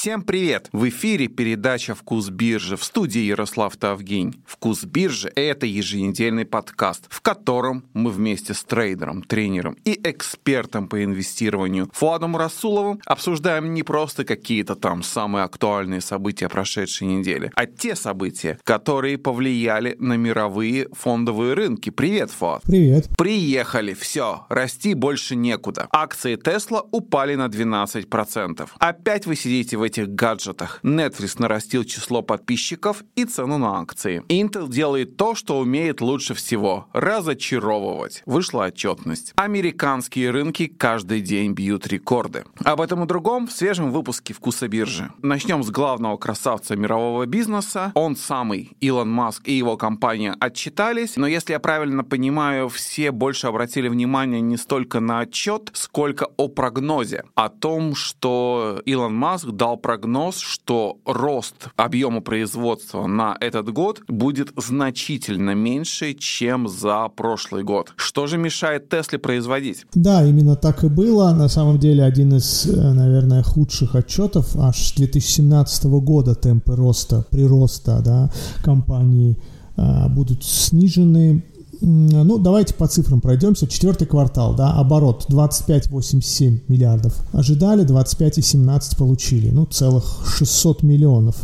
Всем привет! В эфире передача «Вкус биржи» в студии Ярослав Тавгинь. «Вкус биржи» — это еженедельный подкаст, в котором мы вместе с трейдером, тренером и экспертом по инвестированию Фуадом Расуловым обсуждаем не просто какие-то там самые актуальные события прошедшей недели, а те события, которые повлияли на мировые фондовые рынки. Привет, Фуад! Привет! Приехали, все, расти больше некуда. Акции Тесла упали на 12%. Опять вы сидите в этих гаджетах. Netflix нарастил число подписчиков и цену на акции. Intel делает то, что умеет лучше всего – разочаровывать. Вышла отчетность. Американские рынки каждый день бьют рекорды. Об этом и другом в свежем выпуске «Вкуса биржи». Начнем с главного красавца мирового бизнеса. Он самый, Илон Маск и его компания отчитались, но если я правильно понимаю, все больше обратили внимание не столько на отчет, сколько о прогнозе. О том, что Илон Маск дал прогноз, что рост объема производства на этот год будет значительно меньше, чем за прошлый год. Что же мешает Тесле производить? Да, именно так и было. На самом деле один из, э, наверное, худших отчетов аж с 2017 года темпы роста, прироста да, компании а, будут снижены ну, давайте по цифрам пройдемся. Четвертый квартал, да, оборот 25,87 миллиардов. Ожидали, 25,17 получили. Ну, целых 600 миллионов.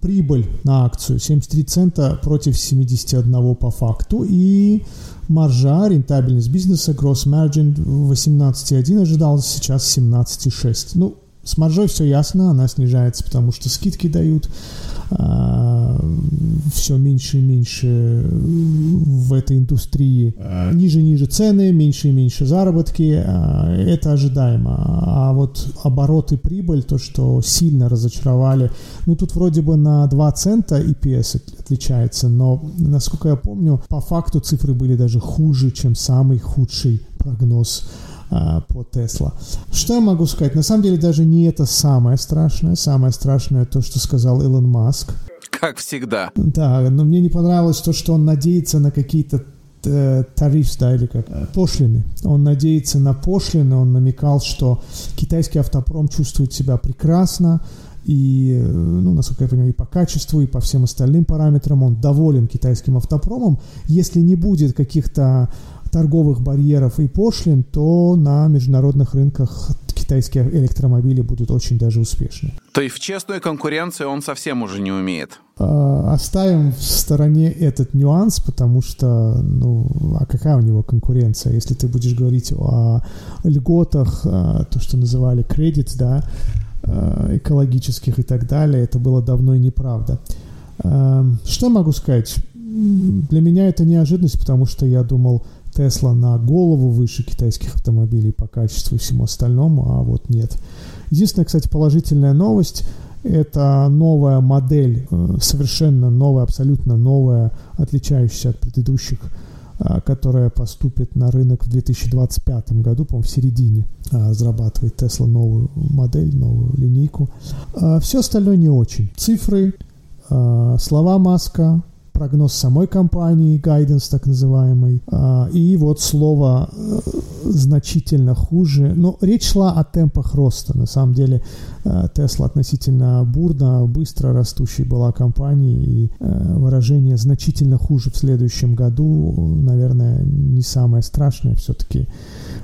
Прибыль на акцию 73 цента против 71 по факту. И маржа, рентабельность бизнеса, gross margin 18,1 ожидалось, сейчас 17,6. Ну, с маржой все ясно, она снижается, потому что скидки дают все меньше и меньше в этой индустрии. Ниже и ниже цены, меньше и меньше заработки. А, это ожидаемо. А вот оборот и прибыль, то, что сильно разочаровали, ну тут вроде бы на 2 цента EPS отличается, но, насколько я помню, по факту цифры были даже хуже, чем самый худший прогноз а, по Тесла. Что я могу сказать? На самом деле даже не это самое страшное. Самое страшное то, что сказал Илон Маск. Как всегда. Да, но мне не понравилось то, что он надеется на какие-то э, тариф, да, или как, пошлины. Он надеется на пошлины, он намекал, что китайский автопром чувствует себя прекрасно, и, ну, насколько я понимаю, и по качеству, и по всем остальным параметрам он доволен китайским автопромом. Если не будет каких-то торговых барьеров и пошлин, то на международных рынках китайские электромобили будут очень даже успешны. То есть в честную конкуренцию он совсем уже не умеет? А, оставим в стороне этот нюанс, потому что, ну, а какая у него конкуренция? Если ты будешь говорить о льготах, а, то, что называли кредит, да, а, экологических и так далее, это было давно и неправда. Что могу сказать? Для меня это неожиданность, потому что я думал, Тесла на голову выше китайских автомобилей по качеству и всему остальному, а вот нет. Единственная, кстати, положительная новость – это новая модель, э, совершенно новая, абсолютно новая, отличающаяся от предыдущих, э, которая поступит на рынок в 2025 году, по-моему, в середине э, разрабатывает Тесла новую модель, новую линейку. Все остальное не очень. Цифры, слова Маска, прогноз самой компании, гайденс так называемый, а, и вот слово э, значительно хуже. Но речь шла о темпах роста. На самом деле Тесла относительно бурно, быстро растущей была компанией, и э, выражение значительно хуже в следующем году, наверное, не самое страшное все-таки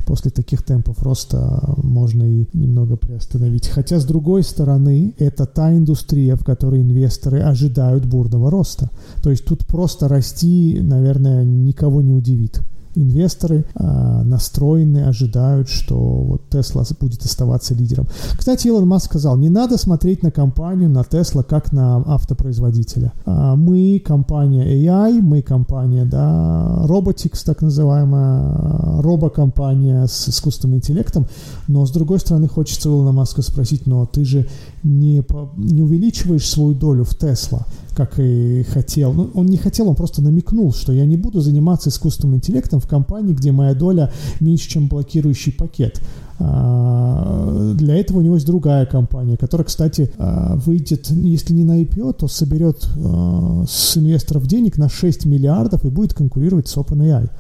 после таких темпов роста можно и немного приостановить. Хотя, с другой стороны, это та индустрия, в которой инвесторы ожидают бурного роста. То есть тут просто расти, наверное, никого не удивит инвесторы э, настроены, ожидают, что вот Tesla будет оставаться лидером. Кстати, Илон Маск сказал, не надо смотреть на компанию, на Tesla, как на автопроизводителя. Э, мы компания AI, мы компания, да, Robotics, так называемая, робокомпания с искусственным интеллектом, но с другой стороны хочется Илона Маска спросить, но ты же не, не увеличиваешь свою долю в Tesla, как и хотел. Ну, он не хотел, он просто намекнул, что я не буду заниматься искусственным интеллектом в компании, где моя доля меньше, чем блокирующий пакет. А, для этого у него есть другая компания, которая, кстати, а, выйдет, если не на IPO, то соберет а, с инвесторов денег на 6 миллиардов и будет конкурировать с OpenAI.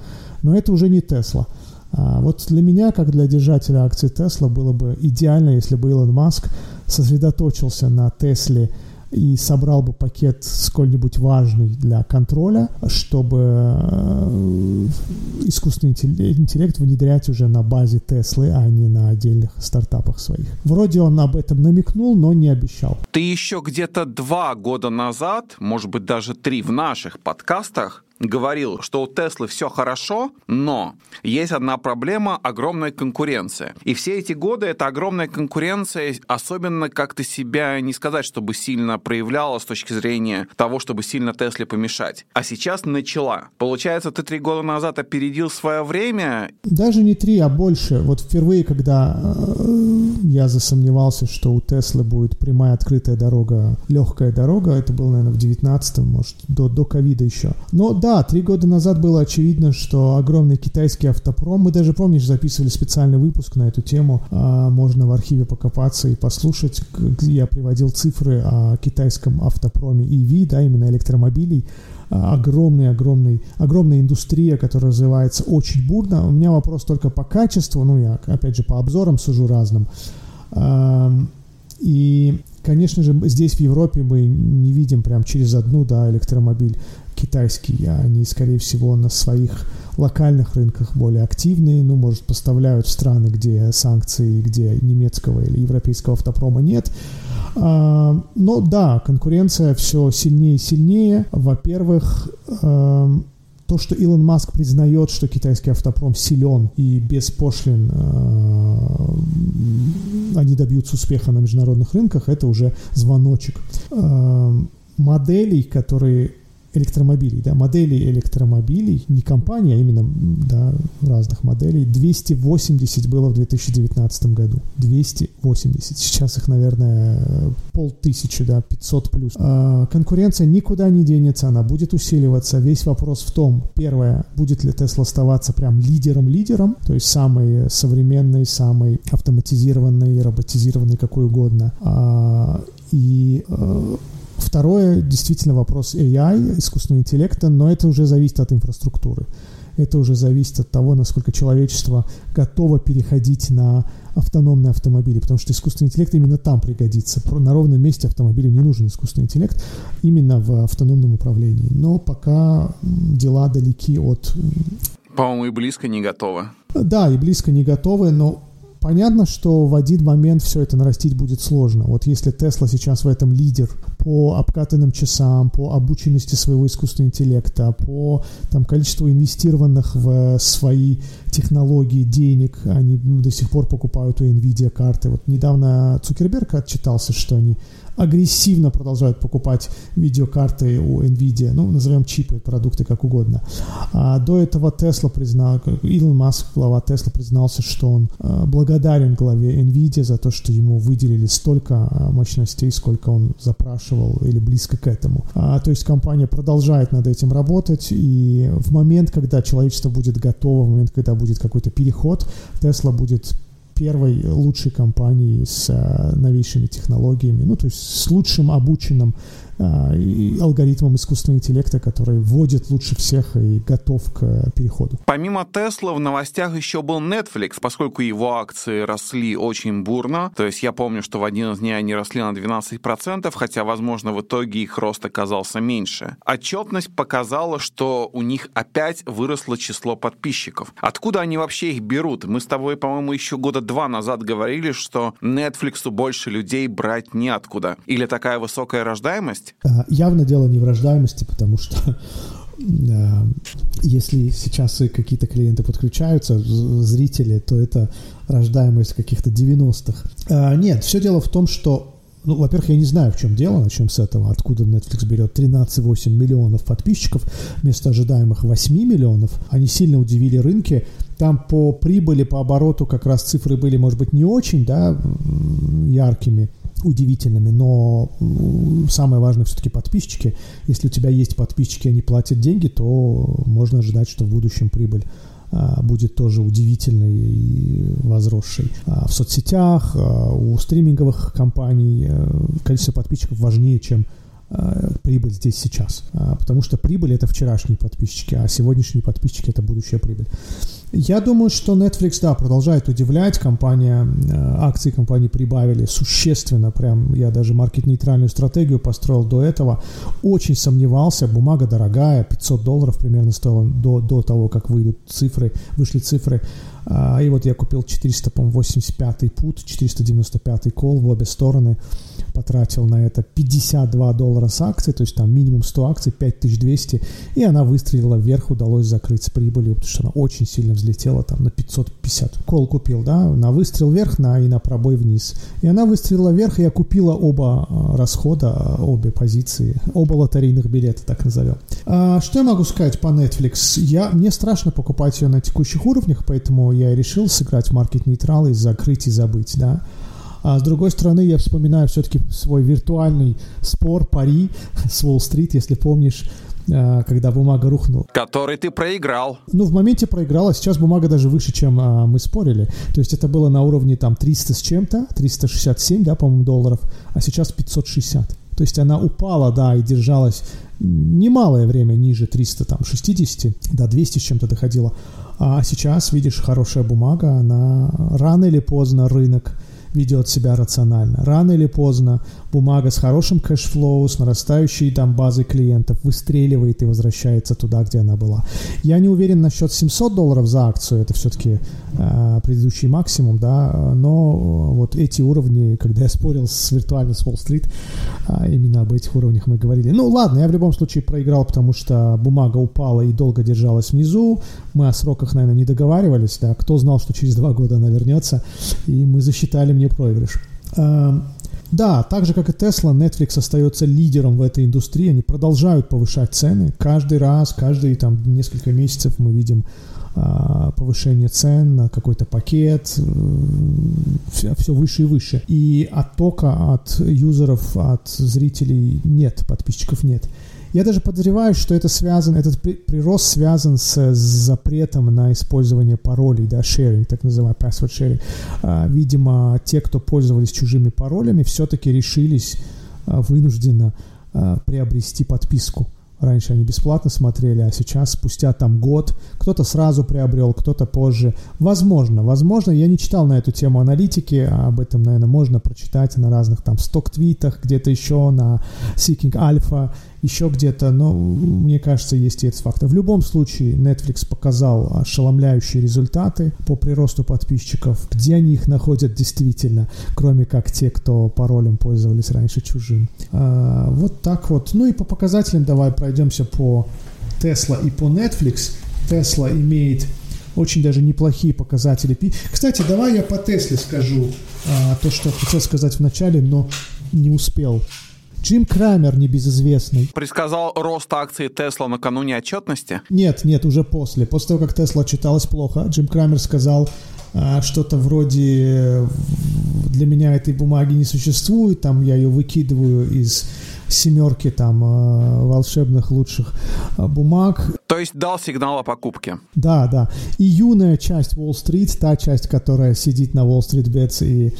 Но это уже не Tesla. Вот для меня, как для держателя акций Tesla, было бы идеально, если бы Илон Маск сосредоточился на Тесле и собрал бы пакет сколь-нибудь важный для контроля, чтобы э, искусственный интеллект внедрять уже на базе Теслы, а не на отдельных стартапах своих. Вроде он об этом намекнул, но не обещал. Ты еще где-то два года назад, может быть даже три в наших подкастах говорил, что у Теслы все хорошо, но есть одна проблема – огромная конкуренция. И все эти годы эта огромная конкуренция особенно как-то себя не сказать, чтобы сильно проявляла с точки зрения того, чтобы сильно Тесле помешать. А сейчас начала. Получается, ты три года назад опередил свое время? Даже не три, а больше. Вот впервые, когда э, я засомневался, что у Теслы будет прямая открытая дорога, легкая дорога, это было, наверное, в 19-м, может, до, до еще. Но да, три года назад было очевидно, что огромный китайский автопром, мы даже, помнишь, записывали специальный выпуск на эту тему, а, можно в архиве покопаться и послушать, я приводил цифры о китайском автопроме EV, да, именно электромобилей, а, огромная индустрия, которая развивается очень бурно. У меня вопрос только по качеству, ну, я, опять же, по обзорам сужу разным. И, конечно же, здесь в Европе мы не видим прям через одну, да, электромобиль китайский, они, скорее всего, на своих локальных рынках более активные, ну, может, поставляют в страны, где санкции, где немецкого или европейского автопрома нет. А, но да, конкуренция все сильнее и сильнее. Во-первых, а, то, что Илон Маск признает, что китайский автопром силен и без пошлин э, они добьются успеха на международных рынках, это уже звоночек. Э, моделей, которые электромобилей, да, моделей электромобилей, не компании, а именно да, разных моделей, 280 было в 2019 году. 280. Сейчас их, наверное, полтысячи, да, 500 плюс. А конкуренция никуда не денется, она будет усиливаться. Весь вопрос в том, первое, будет ли Tesla оставаться прям лидером-лидером, то есть самый современный, самый автоматизированный, роботизированный, какой угодно. А, и а, Второе, действительно, вопрос AI, искусственного интеллекта, но это уже зависит от инфраструктуры. Это уже зависит от того, насколько человечество готово переходить на автономные автомобили, потому что искусственный интеллект именно там пригодится. На ровном месте автомобилю не нужен искусственный интеллект, именно в автономном управлении. Но пока дела далеки от... По-моему, и близко не готовы. Да, и близко не готовы, но Понятно, что в один момент все это нарастить будет сложно. Вот если Тесла сейчас в этом лидер по обкатанным часам, по обученности своего искусственного интеллекта, по там, количеству инвестированных в свои технологии денег, они до сих пор покупают у NVIDIA карты. Вот недавно Цукерберг отчитался, что они агрессивно продолжают покупать видеокарты у NVIDIA, ну, назовем чипы, продукты как угодно. А до этого Tesla признал, Илон Маск, глава Tesla, признался, что он а, благодарен главе NVIDIA за то, что ему выделили столько а, мощностей, сколько он запрашивал или близко к этому. А, то есть компания продолжает над этим работать, и в момент, когда человечество будет готово, в момент, когда будет какой-то переход, Tesla будет первой лучшей компанией с а, новейшими технологиями, ну, то есть с лучшим обученным и алгоритмом искусственного интеллекта, который вводит лучше всех и готов к переходу. Помимо Тесла в новостях еще был Netflix, поскольку его акции росли очень бурно. То есть я помню, что в один из дней они росли на 12%, хотя, возможно, в итоге их рост оказался меньше. Отчетность показала, что у них опять выросло число подписчиков. Откуда они вообще их берут? Мы с тобой, по-моему, еще года два назад говорили, что Netflix больше людей брать неоткуда. Или такая высокая рождаемость? Рождаемость? А, явно дело не в рождаемости, потому что если сейчас какие-то клиенты подключаются, зрители, то это рождаемость каких-то 90-х. А, нет, все дело в том, что ну, во-первых, я не знаю, в чем дело, начнем с этого, откуда Netflix берет 13,8 миллионов подписчиков вместо ожидаемых 8 миллионов. Они сильно удивили рынки. Там по прибыли, по обороту как раз цифры были, может быть, не очень да, яркими удивительными, но самое важное все-таки подписчики. Если у тебя есть подписчики, они платят деньги, то можно ожидать, что в будущем прибыль а, будет тоже удивительной и возросшей. А в соцсетях, а, у стриминговых компаний э, количество подписчиков важнее, чем прибыль здесь сейчас. Потому что прибыль это вчерашние подписчики, а сегодняшние подписчики это будущая прибыль. Я думаю, что Netflix, да, продолжает удивлять. Компания, э, акции компании прибавили существенно. Прям я даже маркет-нейтральную стратегию построил до этого. Очень сомневался. Бумага дорогая, 500 долларов примерно стоила до, до того, как выйдут цифры, вышли цифры. А, и вот я купил 485 пут, 495 кол в обе стороны потратил на это 52 доллара с акций, то есть там минимум 100 акций, 5200, и она выстрелила вверх, удалось закрыть с прибылью, потому что она очень сильно взлетела там на 550. Кол купил, да, на выстрел вверх на, и на пробой вниз. И она выстрелила вверх, и я купила оба а, расхода, обе позиции, оба лотерейных билета, так назовем. А, что я могу сказать по Netflix? Я, мне страшно покупать ее на текущих уровнях, поэтому я решил сыграть маркет нейтрал и закрыть и забыть, да. А с другой стороны, я вспоминаю все-таки свой виртуальный спор, пари с Уолл-стрит, если помнишь, а, когда бумага рухнула. Который ты проиграл. Ну, в моменте проиграл, а сейчас бумага даже выше, чем а, мы спорили. То есть это было на уровне там 300 с чем-то, 367, да, по-моему, долларов, а сейчас 560. То есть она упала, да, и держалась немалое время ниже 360, до 200 с чем-то доходила. А сейчас, видишь, хорошая бумага, она рано или поздно рынок ведет себя рационально. Рано или поздно бумага с хорошим cash flow, с нарастающей там базой клиентов выстреливает и возвращается туда, где она была. Я не уверен насчет 700 долларов за акцию, это все-таки э, предыдущий максимум, да, но вот эти уровни, когда я спорил с виртуальным с Wall Street, э, именно об этих уровнях мы говорили. Ну ладно, я в любом случае проиграл, потому что бумага упала и долго держалась внизу, мы о сроках, наверное, не договаривались, да, кто знал, что через два года она вернется, и мы засчитали мне проигрыш. Э, да, так же как и Tesla, Netflix остается лидером в этой индустрии. Они продолжают повышать цены. Каждый раз, каждые там несколько месяцев мы видим а, повышение цен на какой-то пакет, все, все выше и выше. И оттока от юзеров, от зрителей нет, подписчиков нет. Я даже подозреваю, что это связано, этот прирост связан с запретом на использование паролей, да, sharing, так называемый password sharing. А, видимо, те, кто пользовались чужими паролями, все-таки решились а, вынужденно а, приобрести подписку. Раньше они бесплатно смотрели, а сейчас, спустя там год, кто-то сразу приобрел, кто-то позже. Возможно, возможно, я не читал на эту тему аналитики, а об этом, наверное, можно прочитать на разных там сток-твитах, где-то еще на Seeking Alpha еще где-то, но мне кажется, есть и этот фактор. В любом случае, Netflix показал ошеломляющие результаты по приросту подписчиков. Где они их находят действительно, кроме как те, кто паролем пользовались раньше чужим. А, вот так вот. Ну и по показателям давай пройдемся по Tesla и по Netflix. Tesla имеет очень даже неплохие показатели. Кстати, давай я по Тесле скажу а, то, что хотел сказать в начале, но не успел. Джим Крамер, небезызвестный. Предсказал рост акций Тесла накануне отчетности? Нет, нет, уже после. После того, как Тесла отчиталась плохо, Джим Крамер сказал а, что-то вроде «для меня этой бумаги не существует, там я ее выкидываю из семерки там а, волшебных лучших а, бумаг. То есть дал сигнал о покупке. Да, да. И юная часть Уолл-стрит, та часть, которая сидит на Уолл-стрит Бетс и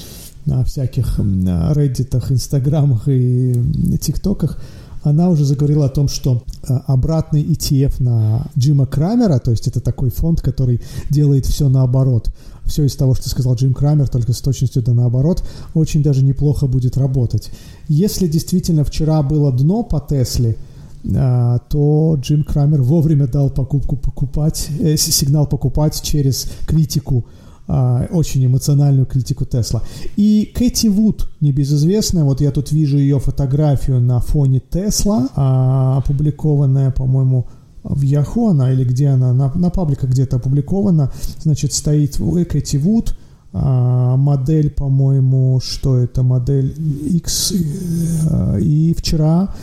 на всяких реддитах, инстаграмах и тиктоках, она уже заговорила о том, что э, обратный ETF на Джима Крамера, то есть это такой фонд, который делает все наоборот, все из того, что сказал Джим Крамер, только с точностью да наоборот, очень даже неплохо будет работать. Если действительно вчера было дно по Тесле, э, то Джим Крамер вовремя дал покупку покупать, э, сигнал покупать через критику очень эмоциональную критику Тесла. И Кэти Вуд, небезызвестная, вот я тут вижу ее фотографию на фоне Тесла, а, опубликованная, по-моему, в Яху она или где она, на, на пабликах где-то опубликована, значит, стоит Кэти Вуд, а, модель, по-моему, что это, модель X, э, и вчера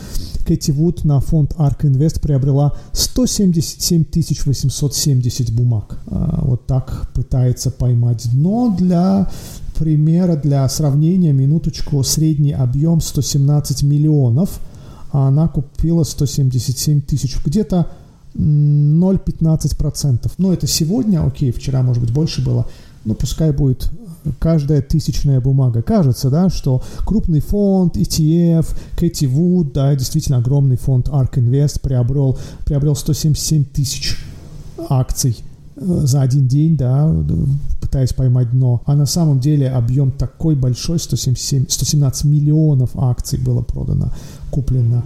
Кэти Вуд на фонд ARK Invest приобрела 177 870 бумаг. А, вот так пытается поймать дно для примера, для сравнения, минуточку, средний объем 117 миллионов, а она купила 177 тысяч. Где-то 0,15%. Ну, это сегодня, окей, вчера, может быть, больше было, но пускай будет каждая тысячная бумага. Кажется, да, что крупный фонд, ETF, Кэти Вуд, да, действительно огромный фонд ARK Invest приобрел, приобрел 177 тысяч акций за один день, да, пытаясь поймать дно. А на самом деле объем такой большой, 177, 117 миллионов акций было продано, куплено.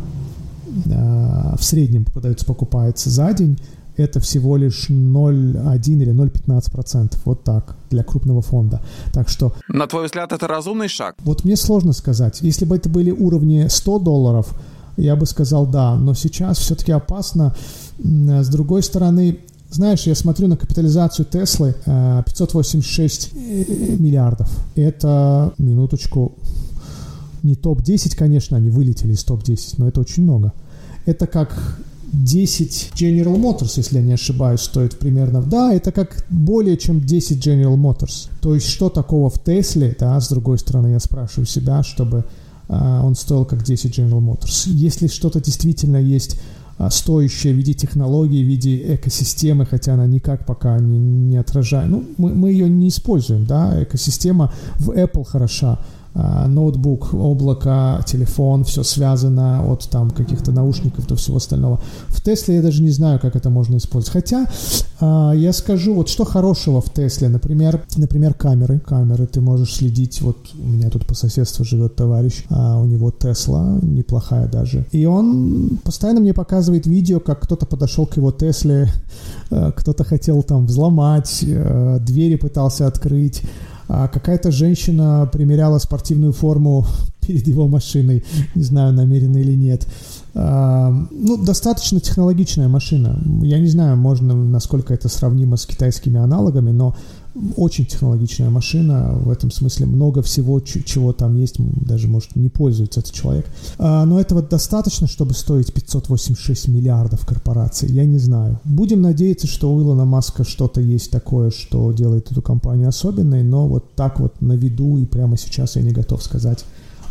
В среднем продается, покупается за день это всего лишь 0,1 или 0,15%. Вот так для крупного фонда. Так что... На твой взгляд, это разумный шаг? Вот мне сложно сказать. Если бы это были уровни 100 долларов, я бы сказал да. Но сейчас все-таки опасно. С другой стороны, знаешь, я смотрю на капитализацию Теслы 586 э, миллиардов. Это, минуточку, не топ-10, конечно, они вылетели из топ-10, но это очень много. Это как 10 General Motors, если я не ошибаюсь, стоит примерно. Да, это как более чем 10 General Motors. То есть что такого в Тесле, да, с другой стороны, я спрашиваю себя, чтобы uh, он стоил как 10 General Motors. Если что-то действительно есть uh, стоящее в виде технологии, в виде экосистемы, хотя она никак пока не, не отражает. Ну, мы, мы ее не используем, да, экосистема в Apple хороша, а, ноутбук, облако, телефон, все связано от там каких-то наушников до всего остального. В Тесле я даже не знаю, как это можно использовать. Хотя а, я скажу, вот что хорошего в Тесле, например, например, камеры. Камеры ты можешь следить, вот у меня тут по соседству живет товарищ, а у него Тесла, неплохая даже. И он постоянно мне показывает видео, как кто-то подошел к его Тесле, а, кто-то хотел там взломать, двери пытался открыть, а какая-то женщина примеряла спортивную форму перед его машиной, не знаю, намеренно или нет. А, ну, достаточно технологичная машина. Я не знаю, можно, насколько это сравнимо с китайскими аналогами, но очень технологичная машина, в этом смысле много всего, чего там есть, даже, может, не пользуется этот человек. А, но этого достаточно, чтобы стоить 586 миллиардов корпораций, я не знаю. Будем надеяться, что у Илона Маска что-то есть такое, что делает эту компанию особенной, но вот так вот на виду и прямо сейчас я не готов сказать,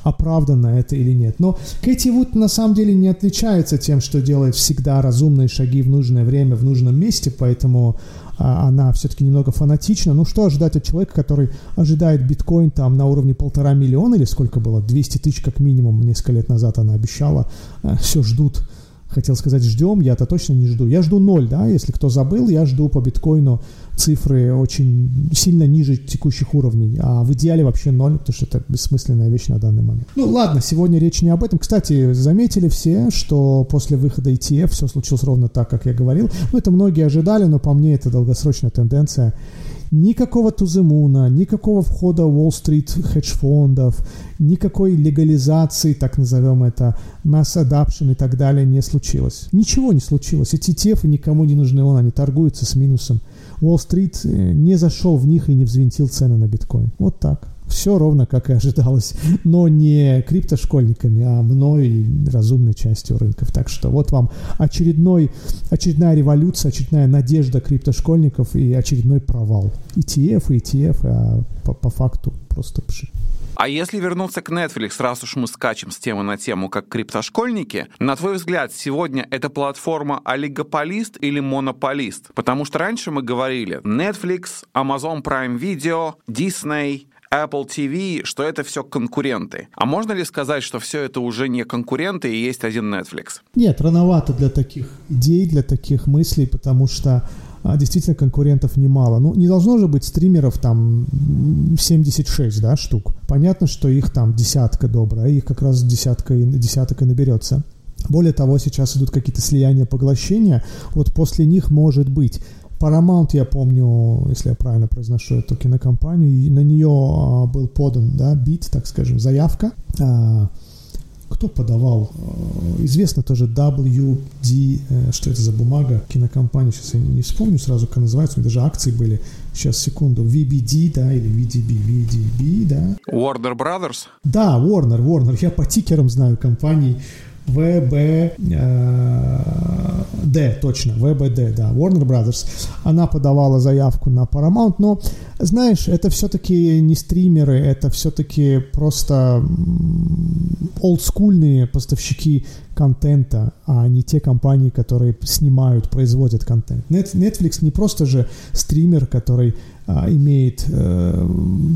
оправдано это или нет. Но Кэти Вуд на самом деле не отличается тем, что делает всегда разумные шаги в нужное время, в нужном месте, поэтому она все-таки немного фанатична. Ну что ожидать от человека, который ожидает биткоин там на уровне полтора миллиона или сколько было? 200 тысяч как минимум несколько лет назад она обещала. А, все ждут хотел сказать ждем, я-то точно не жду. Я жду ноль, да, если кто забыл, я жду по биткоину цифры очень сильно ниже текущих уровней, а в идеале вообще ноль, потому что это бессмысленная вещь на данный момент. Ну ладно, сегодня речь не об этом. Кстати, заметили все, что после выхода ETF все случилось ровно так, как я говорил. Ну это многие ожидали, но по мне это долгосрочная тенденция. Никакого туземуна, никакого входа Уолл-стрит хедж-фондов, никакой легализации, так назовем это, mass adoption и так далее не случилось. Ничего не случилось. Эти тефы никому не нужны, он, они торгуются с минусом. Уолл-стрит э, не зашел в них и не взвинтил цены на биткоин. Вот так. Все ровно, как и ожидалось, но не криптошкольниками, а мной и разумной частью рынков. Так что вот вам очередной, очередная революция, очередная надежда криптошкольников и очередной провал. ETF ETF, а по, по факту просто пши. А если вернуться к Netflix, раз уж мы скачем с темы на тему, как криптошкольники, на твой взгляд, сегодня эта платформа олигополист или монополист? Потому что раньше мы говорили Netflix, Amazon Prime Video, Disney, Apple TV, что это все конкуренты. А можно ли сказать, что все это уже не конкуренты и есть один Netflix? Нет, рановато для таких идей, для таких мыслей, потому что а, действительно конкурентов немало. Ну, не должно же быть стримеров там 76, да, штук. Понятно, что их там десятка добрая, их как раз десятка, десяток и наберется. Более того, сейчас идут какие-то слияния, поглощения. Вот после них может быть Paramount, я помню, если я правильно произношу эту кинокомпанию, и на нее а, был подан, да, бит, так скажем, заявка. А, кто подавал? А, известно тоже WD, э, что это за бумага, кинокомпания, сейчас я не вспомню сразу, как называется, у меня даже акции были, сейчас, секунду, VBD, да, или VDB, VDB, да. Warner Brothers? Да, Warner, Warner, я по тикерам знаю компаний, ВБД, точно, ВБД, да, Warner Brothers. Она подавала заявку на Paramount, но, знаешь, это все-таки не стримеры, это все-таки просто олдскульные поставщики контента, а не те компании, которые снимают, производят контент. Netflix не просто же стример, который а, имеет э,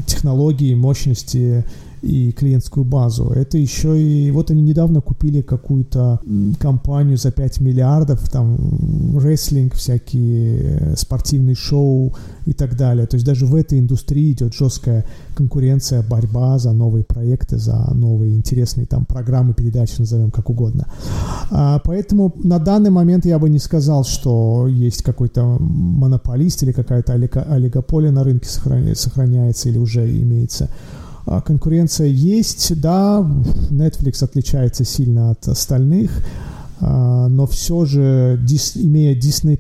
технологии, мощности и клиентскую базу. Это еще и... Вот они недавно купили какую-то компанию за 5 миллиардов, там, рестлинг, всякие спортивные шоу и так далее. То есть даже в этой индустрии идет жесткая конкуренция, борьба за новые проекты, за новые интересные там программы, передачи, назовем как угодно. А, поэтому на данный момент я бы не сказал, что есть какой-то монополист или какая-то олигополия на рынке сохраняется или уже имеется. А, конкуренция есть, да, Netflix отличается сильно от остальных, а, но все же, имея Disney+,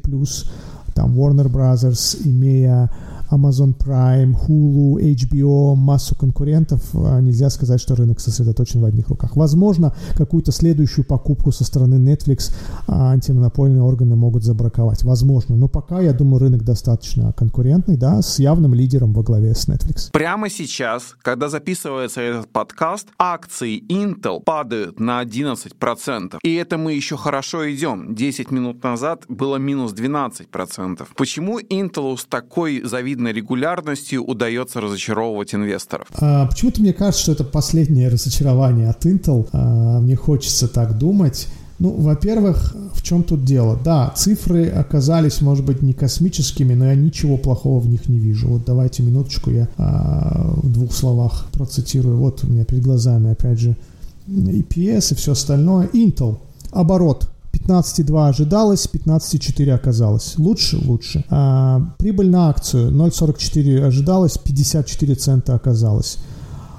там Warner Brothers, имея Amazon Prime, Hulu, HBO, массу конкурентов, а нельзя сказать, что рынок сосредоточен в одних руках. Возможно, какую-то следующую покупку со стороны Netflix а, антимонопольные органы могут забраковать. Возможно. Но пока, я думаю, рынок достаточно конкурентный, да, с явным лидером во главе с Netflix. Прямо сейчас, когда записывается этот подкаст, акции Intel падают на 11%. И это мы еще хорошо идем. 10 минут назад было минус 12%. Почему Intel с такой завидной завидной регулярностью удается разочаровывать инвесторов? А, почему-то мне кажется, что это последнее разочарование от Intel. А, мне хочется так думать. Ну, во-первых, в чем тут дело? Да, цифры оказались, может быть, не космическими, но я ничего плохого в них не вижу. Вот давайте минуточку я а, в двух словах процитирую. Вот у меня перед глазами, опять же, EPS и все остальное. Intel. Оборот 15,2 ожидалось, 15,4 оказалось. Лучше? Лучше. А, прибыль на акцию 0,44 ожидалось, 54 цента оказалось.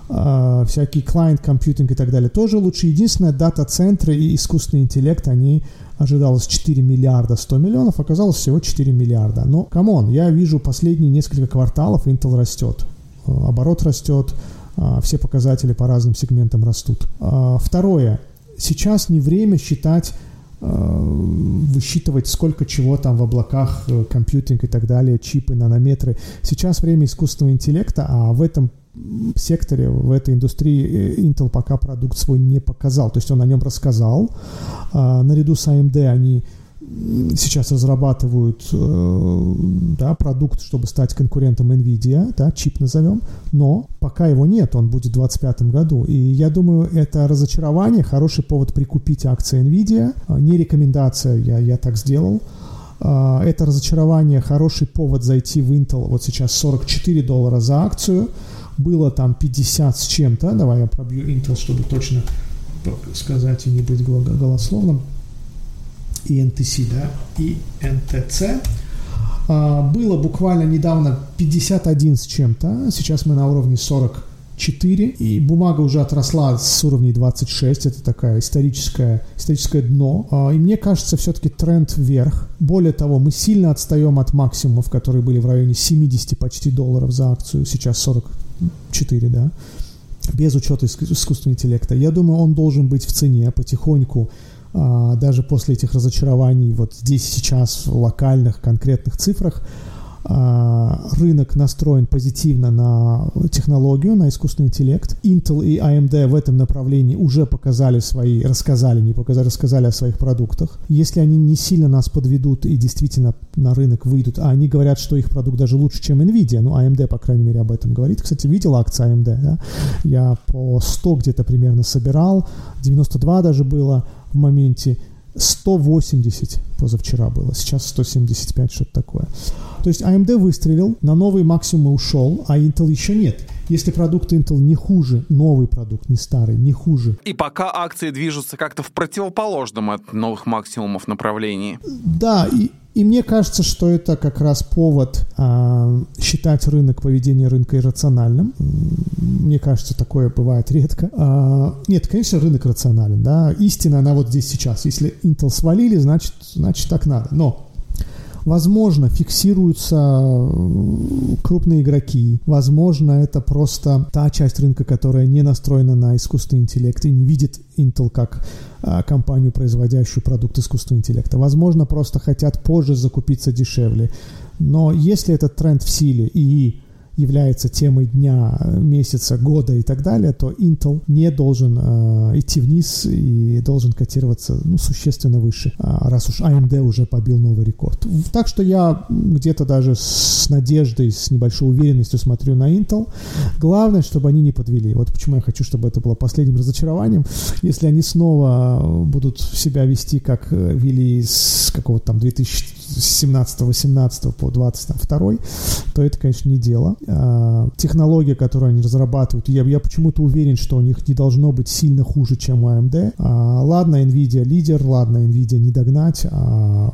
А, всякий client computing и так далее тоже лучше. Единственное, дата-центры и искусственный интеллект, они ожидалось 4 миллиарда 100 миллионов, оказалось всего 4 миллиарда. Но, come on, я вижу последние несколько кварталов Intel растет. Оборот растет, а, все показатели по разным сегментам растут. А, второе. Сейчас не время считать высчитывать, сколько чего там в облаках, э, computing и так далее, чипы, нанометры. Сейчас время искусственного интеллекта, а в этом секторе, в этой индустрии э, Intel пока продукт свой не показал. То есть он о нем рассказал. А, наряду с AMD они сейчас разрабатывают э, да, продукт, чтобы стать конкурентом NVIDIA, да, чип назовем, но пока его нет, он будет в 2025 году. И я думаю, это разочарование, хороший повод прикупить акции NVIDIA, а, не рекомендация, я, я так сделал. А, это разочарование, хороший повод зайти в Intel, вот сейчас 44 доллара за акцию, было там 50 с чем-то, давай я пробью Intel, чтобы точно сказать и не быть голословным и НТС, да, и НТЦ. А, было буквально недавно 51 с чем-то, сейчас мы на уровне 44, и бумага уже отросла с уровней 26, это такая историческое, историческое дно. А, и мне кажется, все-таки тренд вверх. Более того, мы сильно отстаем от максимумов, которые были в районе 70 почти долларов за акцию, сейчас 44, да, без учета искусственного интеллекта. Я думаю, он должен быть в цене потихоньку даже после этих разочарований вот здесь сейчас в локальных конкретных цифрах а, рынок настроен позитивно на технологию, на искусственный интеллект. Intel и AMD в этом направлении уже показали свои, рассказали, не показали, рассказали о своих продуктах. Если они не сильно нас подведут и действительно на рынок выйдут, а они говорят, что их продукт даже лучше, чем Nvidia, ну, AMD, по крайней мере, об этом говорит. Кстати, видел акции AMD, да? Я по 100 где-то примерно собирал, 92 даже было, в моменте 180 позавчера было, сейчас 175, что-то такое. То есть AMD выстрелил, на новый максимум ушел, а Intel еще нет. Если продукт Intel не хуже, новый продукт, не старый, не хуже. И пока акции движутся как-то в противоположном от новых максимумов направлении. Да, и, и мне кажется, что это как раз повод а, считать рынок, поведение рынка иррациональным. Мне кажется, такое бывает редко. А, нет, конечно, рынок рационален, да. Истина, она вот здесь сейчас. Если Intel свалили, значит, значит так надо. Но Возможно, фиксируются э, крупные игроки. Возможно, это просто та часть рынка, которая не настроена на искусственный интеллект и не видит Intel как а, компанию, производящую продукт искусственного интеллекта. Возможно, просто хотят позже закупиться дешевле. Но если этот тренд в силе и является темой дня, месяца, года и так далее, то Intel не должен э, идти вниз и должен котироваться ну, существенно выше, а, раз уж AMD уже побил новый рекорд. Так что я где-то даже с надеждой, с небольшой уверенностью смотрю на Intel. Главное, чтобы они не подвели. Вот почему я хочу, чтобы это было последним разочарованием. Если они снова будут себя вести, как э, вели с какого-то там 2017-18 по 22 то это, конечно, не дело. А, технология, которую они разрабатывают, я, я почему-то уверен, что у них не должно быть сильно хуже, чем у AMD. А, ладно, NVIDIA лидер, ладно, NVIDIA не догнать, а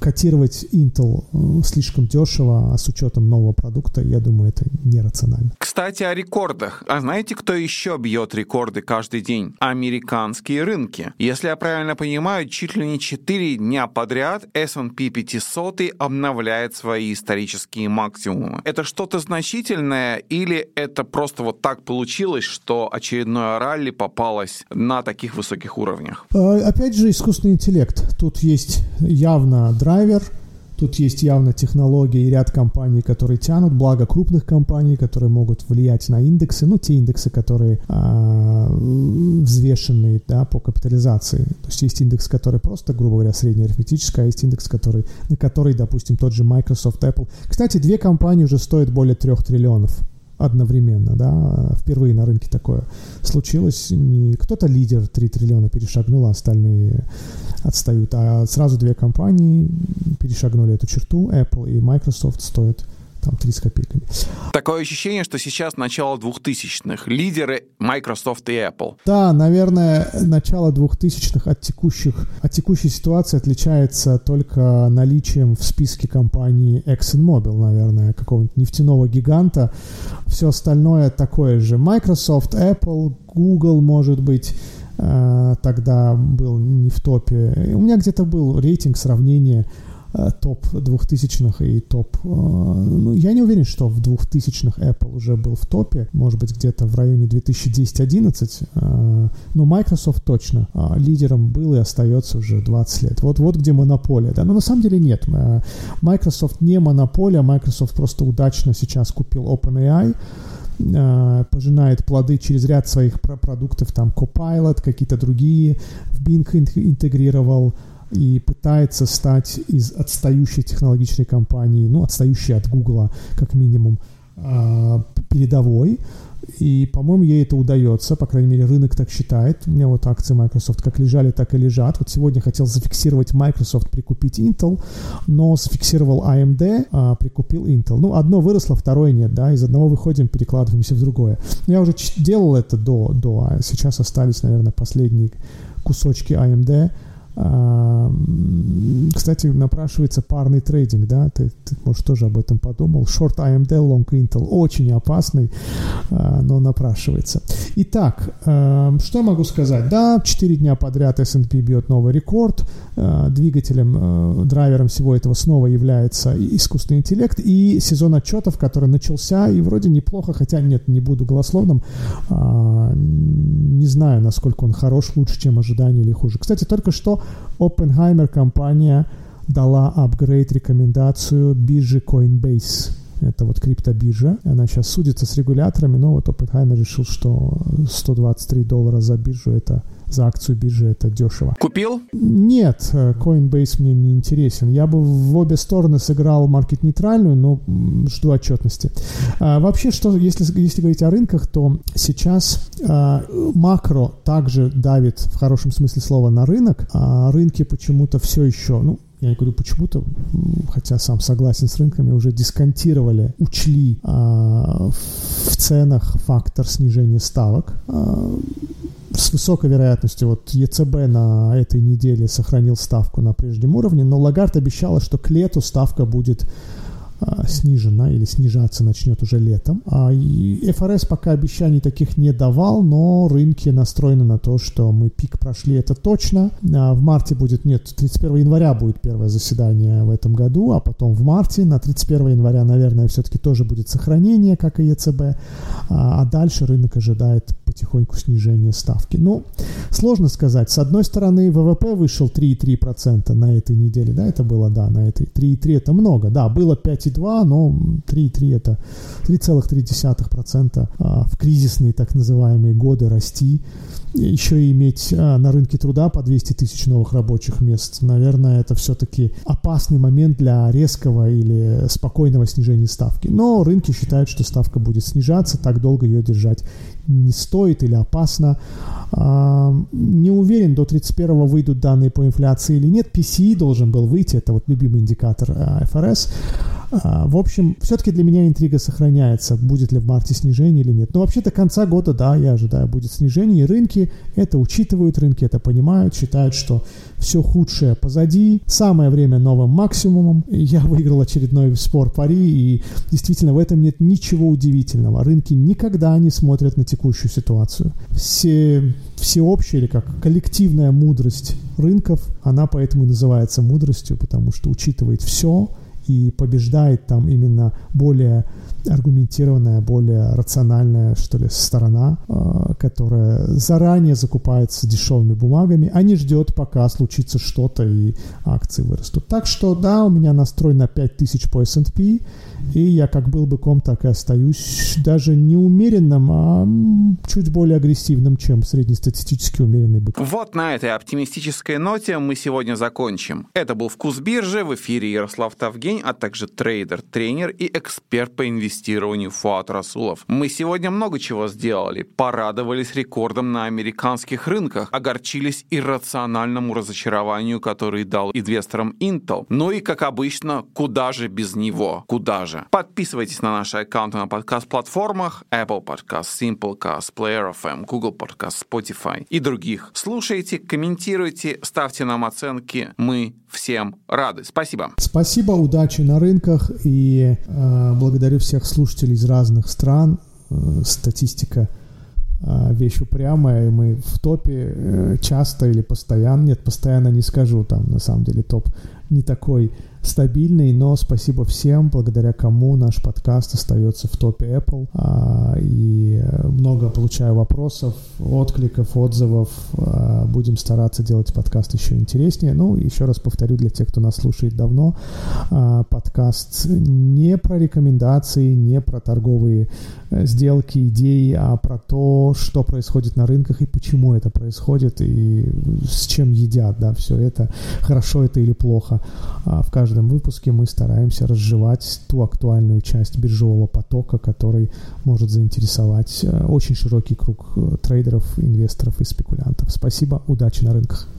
котировать Intel э, слишком дешево, а с учетом нового продукта, я думаю, это нерационально. Кстати, о рекордах. А знаете, кто еще бьет рекорды каждый день? Американские рынки. Если я правильно понимаю, чуть ли не 4 дня подряд S&P 500 обновляет свои исторические максимумы. Это что-то значительное или это просто вот так получилось, что очередное ралли попалось на таких высоких уровнях? Э, опять же, искусственный интеллект. Тут есть явно драйвер, Тут есть явно технология и ряд компаний, которые тянут, благо крупных компаний, которые могут влиять на индексы, ну, те индексы, которые а, взвешенные да, по капитализации. То есть есть индекс, который просто, грубо говоря, среднеарифметический, а есть индекс, который, на который, допустим, тот же Microsoft, Apple. Кстати, две компании уже стоят более трех триллионов одновременно, да, впервые на рынке такое случилось. Не кто-то лидер 3 триллиона перешагнул, а остальные отстают. А сразу две компании перешагнули эту черту, Apple и Microsoft стоят там 3 с копейками. Такое ощущение, что сейчас начало 2000-х. Лидеры Microsoft и Apple. Да, наверное, начало 2000-х от, текущих, от текущей ситуации отличается только наличием в списке компаний ExxonMobil, наверное, какого-нибудь нефтяного гиганта. Все остальное такое же. Microsoft, Apple, Google, может быть, э, тогда был не в топе. У меня где-то был рейтинг сравнения топ 2000-х и топ... Э, ну, я не уверен, что в 2000-х Apple уже был в топе, может быть, где-то в районе 2010-11, э, но Microsoft точно лидером был и остается уже 20 лет. Вот, вот где монополия, да, но на самом деле нет. Microsoft не монополия, Microsoft просто удачно сейчас купил OpenAI, пожинает плоды через ряд своих продуктов, там Copilot, какие-то другие, в Bing интегрировал, и пытается стать из отстающей технологичной компании, ну, отстающей от Гугла, как минимум, а, передовой. И, по-моему, ей это удается, по крайней мере, рынок так считает. У меня вот акции Microsoft как лежали, так и лежат. Вот сегодня хотел зафиксировать Microsoft, прикупить Intel, но зафиксировал AMD, а прикупил Intel. Ну, одно выросло, второе нет, да, из одного выходим, перекладываемся в другое. Я уже делал это до, до, а сейчас остались, наверное, последние кусочки AMD, кстати, напрашивается парный трейдинг, да, ты, ты, может, тоже об этом подумал. Short AMD, Long Intel, очень опасный, а, но напрашивается. Итак, что я могу сказать? Да, 4 дня подряд S&P бьет новый рекорд, а, двигателем, а, драйвером всего этого снова является искусственный интеллект и сезон отчетов, который начался, и вроде неплохо, хотя нет, не буду голословным, не знаю, насколько он хорош, лучше, чем ожидания или хуже. Кстати, только что Oppenheimer компания дала апгрейд рекомендацию биржи Coinbase. Это вот криптобиржа. Она сейчас судится с регуляторами, но вот Oppenheimer решил, что 123 доллара за биржу это за акцию биржи это дешево. Купил? Нет, Coinbase мне не интересен. Я бы в обе стороны сыграл маркет-нейтральную, но жду отчетности. А, вообще, что, если, если говорить о рынках, то сейчас а, макро также давит в хорошем смысле слова на рынок, а рынки почему-то все еще, ну, я говорю почему-то, хотя сам согласен с рынками, уже дисконтировали, учли а, в ценах фактор снижения ставок. А, с высокой вероятностью вот ЕЦБ на этой неделе сохранил ставку на прежнем уровне, но Лагард обещала, что к лету ставка будет снижена или снижаться начнет уже летом. А ФРС пока обещаний таких не давал, но рынки настроены на то, что мы пик прошли, это точно. А в марте будет, нет, 31 января будет первое заседание в этом году, а потом в марте, на 31 января, наверное, все-таки тоже будет сохранение, как и ЕЦБ, а, а дальше рынок ожидает потихоньку снижение ставки. Ну, сложно сказать. С одной стороны, ВВП вышел 3,3% на этой неделе, да, это было, да, на этой 3,3 это много, да, было 5,2 5,2, но 3,3 это 3,3% а, в кризисные так называемые годы расти еще и иметь а, на рынке труда по 200 тысяч новых рабочих мест, наверное, это все-таки опасный момент для резкого или спокойного снижения ставки. Но рынки считают, что ставка будет снижаться, так долго ее держать не стоит или опасно. А, не уверен, до 31 выйдут данные по инфляции или нет. PCE должен был выйти, это вот любимый индикатор а, ФРС. А, в общем, все-таки для меня интрига сохраняется, будет ли в марте снижение или нет. Но вообще до конца года, да, я ожидаю, будет снижение. И рынки это учитывают, рынки это понимают, считают, что все худшее позади. Самое время новым максимумом. Я выиграл очередной спор пари, и действительно в этом нет ничего удивительного. Рынки никогда не смотрят на текущую ситуацию. Все, всеобщая или как коллективная мудрость рынков, она поэтому и называется мудростью, потому что учитывает все, и побеждает там именно более аргументированная, более рациональная, что ли, сторона, э, которая заранее закупается дешевыми бумагами, а не ждет, пока случится что-то и акции вырастут. Так что, да, у меня настрой на 5000 по S&P, и я как был быком, так и остаюсь даже не умеренным, а чуть более агрессивным, чем среднестатистически умеренный бык. Вот на этой оптимистической ноте мы сегодня закончим. Это был «Вкус биржи», в эфире Ярослав Тавгень, а также трейдер, тренер и эксперт по инвестированию Фуат Расулов. Мы сегодня много чего сделали. Порадовались рекордом на американских рынках, огорчились иррациональному разочарованию, который дал инвесторам Intel. Ну и, как обычно, куда же без него? Куда же? Подписывайтесь на наши аккаунты на подкаст-платформах Apple Podcast, Simplecast, Player FM, Google Podcast, Spotify и других. Слушайте, комментируйте, ставьте нам оценки. Мы всем рады. Спасибо. Спасибо, удачи на рынках и э, благодарю всех слушателей из разных стран. Э, статистика э, вещь упрямая, и мы в топе э, часто или постоянно, нет, постоянно не скажу, там на самом деле топ не такой стабильный, но спасибо всем, благодаря кому наш подкаст остается в топе Apple. А, и много получаю вопросов, откликов, отзывов. А, будем стараться делать подкаст еще интереснее. Ну, еще раз повторю для тех, кто нас слушает давно, а, подкаст не про рекомендации, не про торговые э, сделки, идеи, а про то, что происходит на рынках и почему это происходит, и с чем едят, да, все это, хорошо это или плохо. В каждом каждом выпуске мы стараемся разжевать ту актуальную часть биржевого потока, который может заинтересовать э, очень широкий круг э, трейдеров, инвесторов и спекулянтов. Спасибо, удачи на рынках.